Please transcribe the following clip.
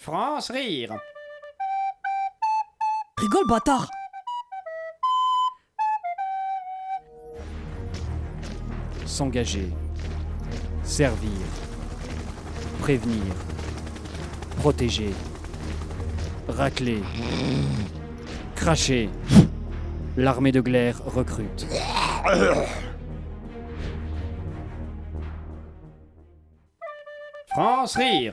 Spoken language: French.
France rire. Rigole, bâtard S'engager. Servir. Prévenir. Protéger. Racler. Cracher. L'armée de glaire recrute. France rire.